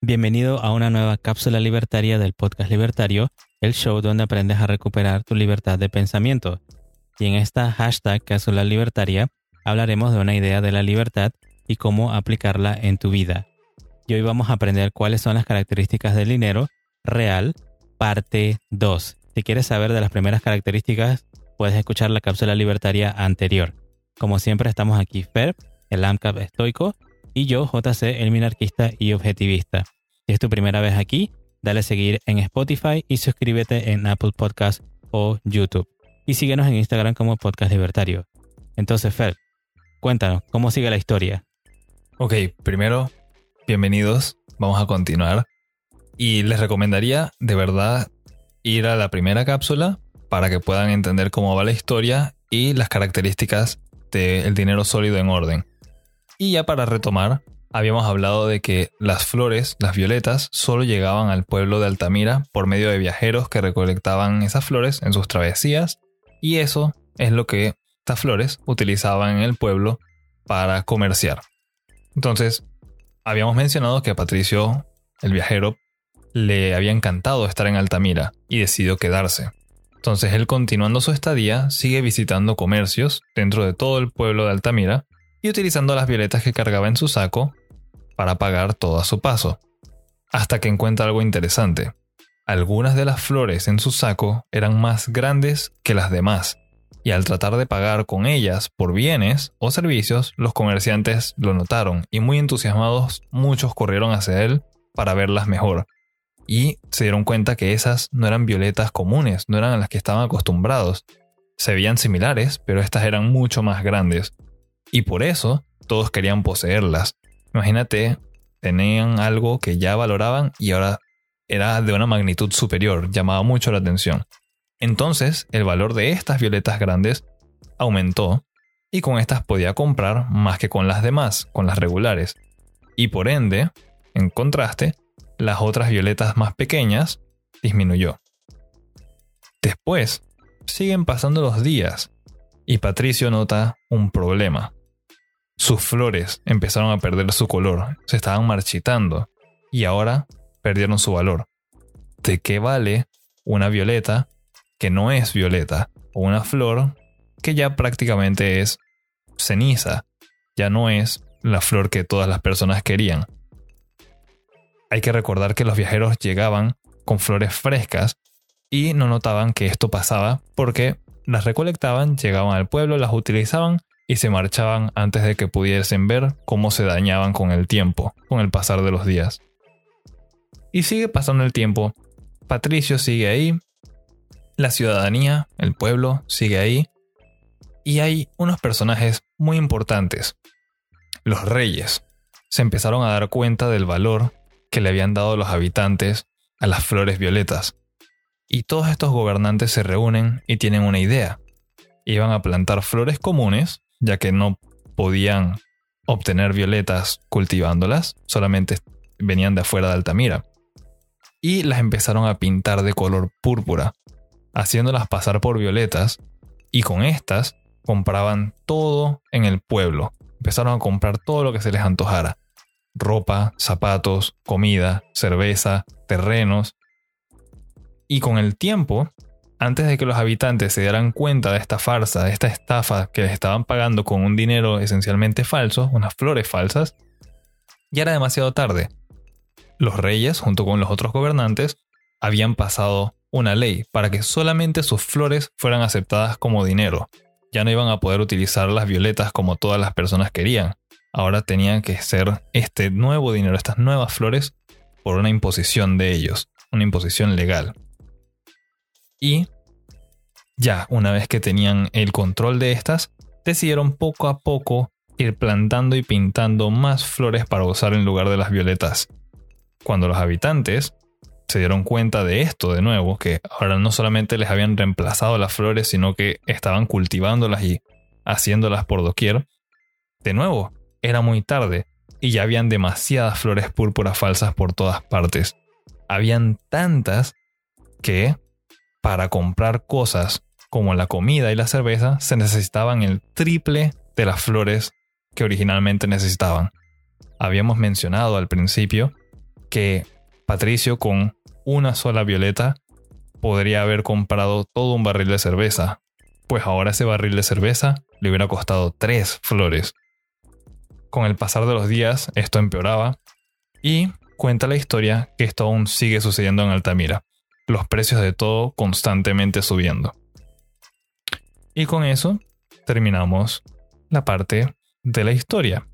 Bienvenido a una nueva cápsula libertaria del podcast libertario, el show donde aprendes a recuperar tu libertad de pensamiento. Y en esta hashtag cápsula libertaria hablaremos de una idea de la libertad y cómo aplicarla en tu vida. Y hoy vamos a aprender cuáles son las características del dinero real, parte 2. Si quieres saber de las primeras características, puedes escuchar la cápsula libertaria anterior. Como siempre estamos aquí Fer, el AMCAP estoico, y yo, JC, el minarquista y objetivista. Si es tu primera vez aquí, dale a seguir en Spotify y suscríbete en Apple Podcast o YouTube. Y síguenos en Instagram como Podcast Libertario. Entonces, Fer, cuéntanos, ¿cómo sigue la historia? Ok, primero, bienvenidos, vamos a continuar. Y les recomendaría de verdad ir a la primera cápsula para que puedan entender cómo va la historia y las características del dinero sólido en orden. Y ya para retomar, habíamos hablado de que las flores, las violetas, solo llegaban al pueblo de Altamira por medio de viajeros que recolectaban esas flores en sus travesías y eso es lo que estas flores utilizaban en el pueblo para comerciar. Entonces, habíamos mencionado que a Patricio, el viajero, le había encantado estar en Altamira y decidió quedarse. Entonces él continuando su estadía sigue visitando comercios dentro de todo el pueblo de Altamira y utilizando las violetas que cargaba en su saco para pagar todo a su paso. Hasta que encuentra algo interesante. Algunas de las flores en su saco eran más grandes que las demás, y al tratar de pagar con ellas por bienes o servicios, los comerciantes lo notaron y muy entusiasmados muchos corrieron hacia él para verlas mejor. Y se dieron cuenta que esas no eran violetas comunes, no eran las que estaban acostumbrados. Se veían similares, pero estas eran mucho más grandes. Y por eso todos querían poseerlas. Imagínate, tenían algo que ya valoraban y ahora era de una magnitud superior, llamaba mucho la atención. Entonces, el valor de estas violetas grandes aumentó y con estas podía comprar más que con las demás, con las regulares. Y por ende, en contraste, las otras violetas más pequeñas disminuyó. Después, siguen pasando los días y Patricio nota un problema. Sus flores empezaron a perder su color, se estaban marchitando y ahora perdieron su valor. ¿De qué vale una violeta que no es violeta o una flor que ya prácticamente es ceniza? Ya no es la flor que todas las personas querían. Hay que recordar que los viajeros llegaban con flores frescas y no notaban que esto pasaba porque las recolectaban, llegaban al pueblo, las utilizaban y se marchaban antes de que pudiesen ver cómo se dañaban con el tiempo, con el pasar de los días. Y sigue pasando el tiempo, Patricio sigue ahí, la ciudadanía, el pueblo sigue ahí, y hay unos personajes muy importantes. Los reyes se empezaron a dar cuenta del valor que le habían dado los habitantes a las flores violetas. Y todos estos gobernantes se reúnen y tienen una idea. Iban a plantar flores comunes ya que no podían obtener violetas cultivándolas, solamente venían de afuera de Altamira. Y las empezaron a pintar de color púrpura, haciéndolas pasar por violetas, y con estas compraban todo en el pueblo. Empezaron a comprar todo lo que se les antojara. Ropa, zapatos, comida, cerveza, terrenos. Y con el tiempo antes de que los habitantes se dieran cuenta de esta farsa, de esta estafa que les estaban pagando con un dinero esencialmente falso, unas flores falsas, ya era demasiado tarde. Los reyes, junto con los otros gobernantes, habían pasado una ley para que solamente sus flores fueran aceptadas como dinero. Ya no iban a poder utilizar las violetas como todas las personas querían. Ahora tenían que ser este nuevo dinero, estas nuevas flores, por una imposición de ellos, una imposición legal. Y ya, una vez que tenían el control de estas, decidieron poco a poco ir plantando y pintando más flores para usar en lugar de las violetas. Cuando los habitantes se dieron cuenta de esto de nuevo, que ahora no solamente les habían reemplazado las flores, sino que estaban cultivándolas y haciéndolas por doquier, de nuevo, era muy tarde y ya habían demasiadas flores púrpuras falsas por todas partes. Habían tantas que para comprar cosas como la comida y la cerveza se necesitaban el triple de las flores que originalmente necesitaban. habíamos mencionado al principio que Patricio con una sola violeta podría haber comprado todo un barril de cerveza, pues ahora ese barril de cerveza le hubiera costado tres flores. Con el pasar de los días esto empeoraba y cuenta la historia que esto aún sigue sucediendo en Altamira, los precios de todo constantemente subiendo. Y con eso terminamos la parte de la historia.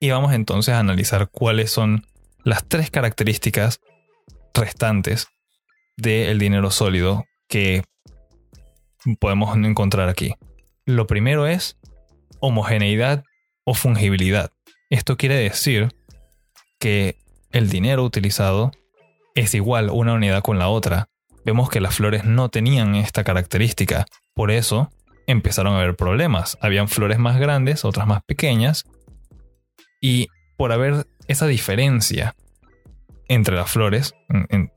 Y vamos entonces a analizar cuáles son las tres características restantes del dinero sólido que podemos encontrar aquí. Lo primero es homogeneidad o fungibilidad. Esto quiere decir que el dinero utilizado es igual una unidad con la otra. Vemos que las flores no tenían esta característica, por eso empezaron a haber problemas. Habían flores más grandes, otras más pequeñas, y por haber esa diferencia entre las flores,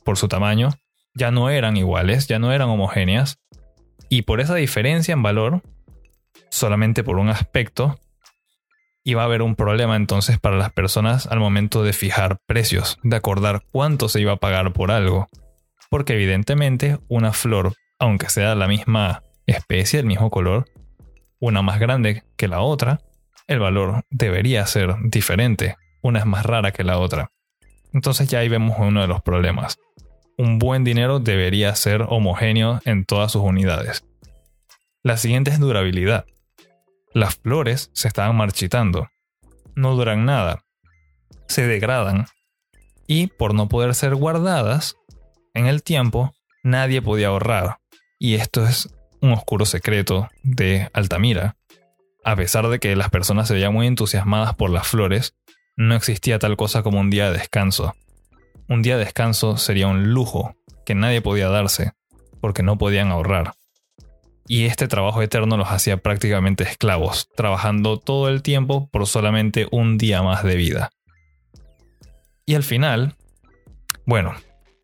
por su tamaño, ya no eran iguales, ya no eran homogéneas, y por esa diferencia en valor, solamente por un aspecto, iba a haber un problema entonces para las personas al momento de fijar precios, de acordar cuánto se iba a pagar por algo. Porque evidentemente una flor, aunque sea la misma especie, el mismo color, una más grande que la otra, el valor debería ser diferente. Una es más rara que la otra. Entonces ya ahí vemos uno de los problemas un buen dinero debería ser homogéneo en todas sus unidades. La siguiente es durabilidad. Las flores se estaban marchitando. No duran nada. Se degradan. Y por no poder ser guardadas en el tiempo, nadie podía ahorrar. Y esto es un oscuro secreto de Altamira. A pesar de que las personas se veían muy entusiasmadas por las flores, no existía tal cosa como un día de descanso un día de descanso sería un lujo que nadie podía darse, porque no podían ahorrar. Y este trabajo eterno los hacía prácticamente esclavos, trabajando todo el tiempo por solamente un día más de vida. Y al final, bueno,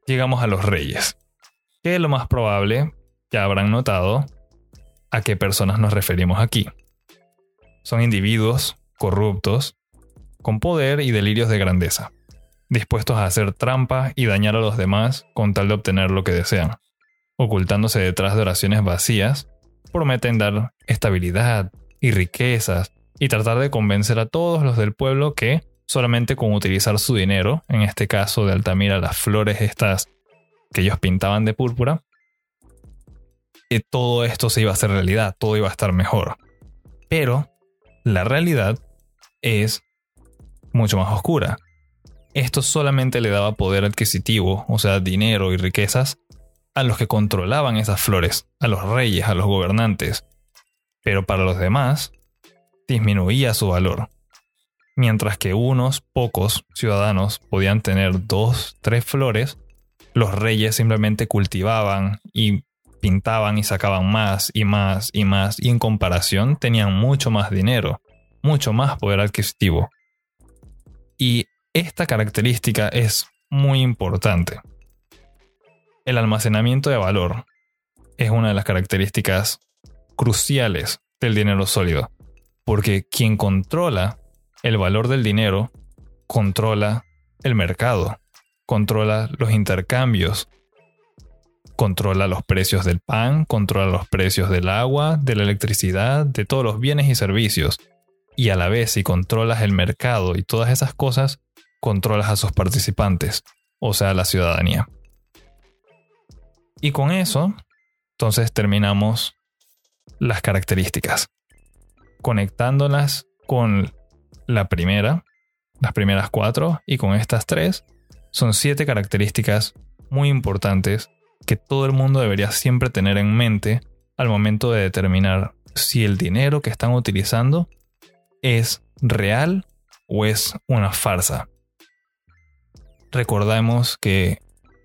llegamos a los reyes, que lo más probable, ya habrán notado, a qué personas nos referimos aquí. Son individuos corruptos, con poder y delirios de grandeza dispuestos a hacer trampa y dañar a los demás con tal de obtener lo que desean. Ocultándose detrás de oraciones vacías, prometen dar estabilidad y riquezas y tratar de convencer a todos los del pueblo que solamente con utilizar su dinero, en este caso de Altamira las flores estas que ellos pintaban de púrpura, que todo esto se iba a hacer realidad, todo iba a estar mejor. Pero la realidad es mucho más oscura. Esto solamente le daba poder adquisitivo, o sea, dinero y riquezas, a los que controlaban esas flores, a los reyes, a los gobernantes. Pero para los demás, disminuía su valor. Mientras que unos pocos ciudadanos podían tener dos, tres flores, los reyes simplemente cultivaban y pintaban y sacaban más y más y más y en comparación tenían mucho más dinero, mucho más poder adquisitivo. Y esta característica es muy importante. El almacenamiento de valor es una de las características cruciales del dinero sólido, porque quien controla el valor del dinero controla el mercado, controla los intercambios, controla los precios del pan, controla los precios del agua, de la electricidad, de todos los bienes y servicios. Y a la vez, si controlas el mercado y todas esas cosas, controlas a sus participantes, o sea, la ciudadanía. Y con eso, entonces terminamos las características, conectándolas con la primera, las primeras cuatro, y con estas tres, son siete características muy importantes que todo el mundo debería siempre tener en mente al momento de determinar si el dinero que están utilizando es real o es una farsa. Recordemos que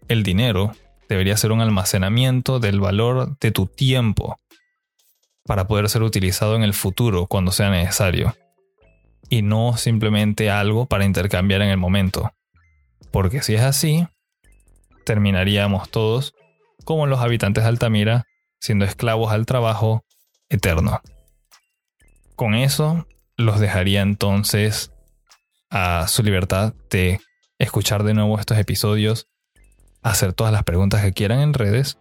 el dinero debería ser un almacenamiento del valor de tu tiempo para poder ser utilizado en el futuro cuando sea necesario y no simplemente algo para intercambiar en el momento. Porque si es así, terminaríamos todos como los habitantes de Altamira, siendo esclavos al trabajo eterno. Con eso los dejaría entonces a su libertad de escuchar de nuevo estos episodios, hacer todas las preguntas que quieran en redes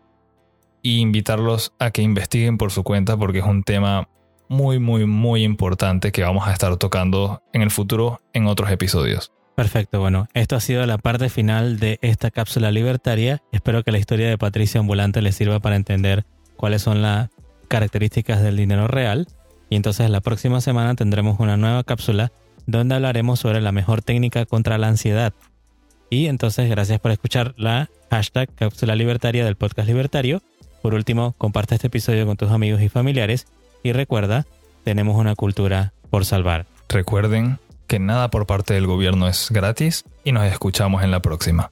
y invitarlos a que investiguen por su cuenta porque es un tema muy, muy, muy importante que vamos a estar tocando en el futuro en otros episodios. Perfecto, bueno, esto ha sido la parte final de esta cápsula libertaria. Espero que la historia de Patricia Ambulante les sirva para entender cuáles son las características del dinero real. Y entonces la próxima semana tendremos una nueva cápsula donde hablaremos sobre la mejor técnica contra la ansiedad. Y entonces gracias por escuchar la hashtag cápsula libertaria del podcast libertario. Por último, comparte este episodio con tus amigos y familiares y recuerda, tenemos una cultura por salvar. Recuerden que nada por parte del gobierno es gratis y nos escuchamos en la próxima.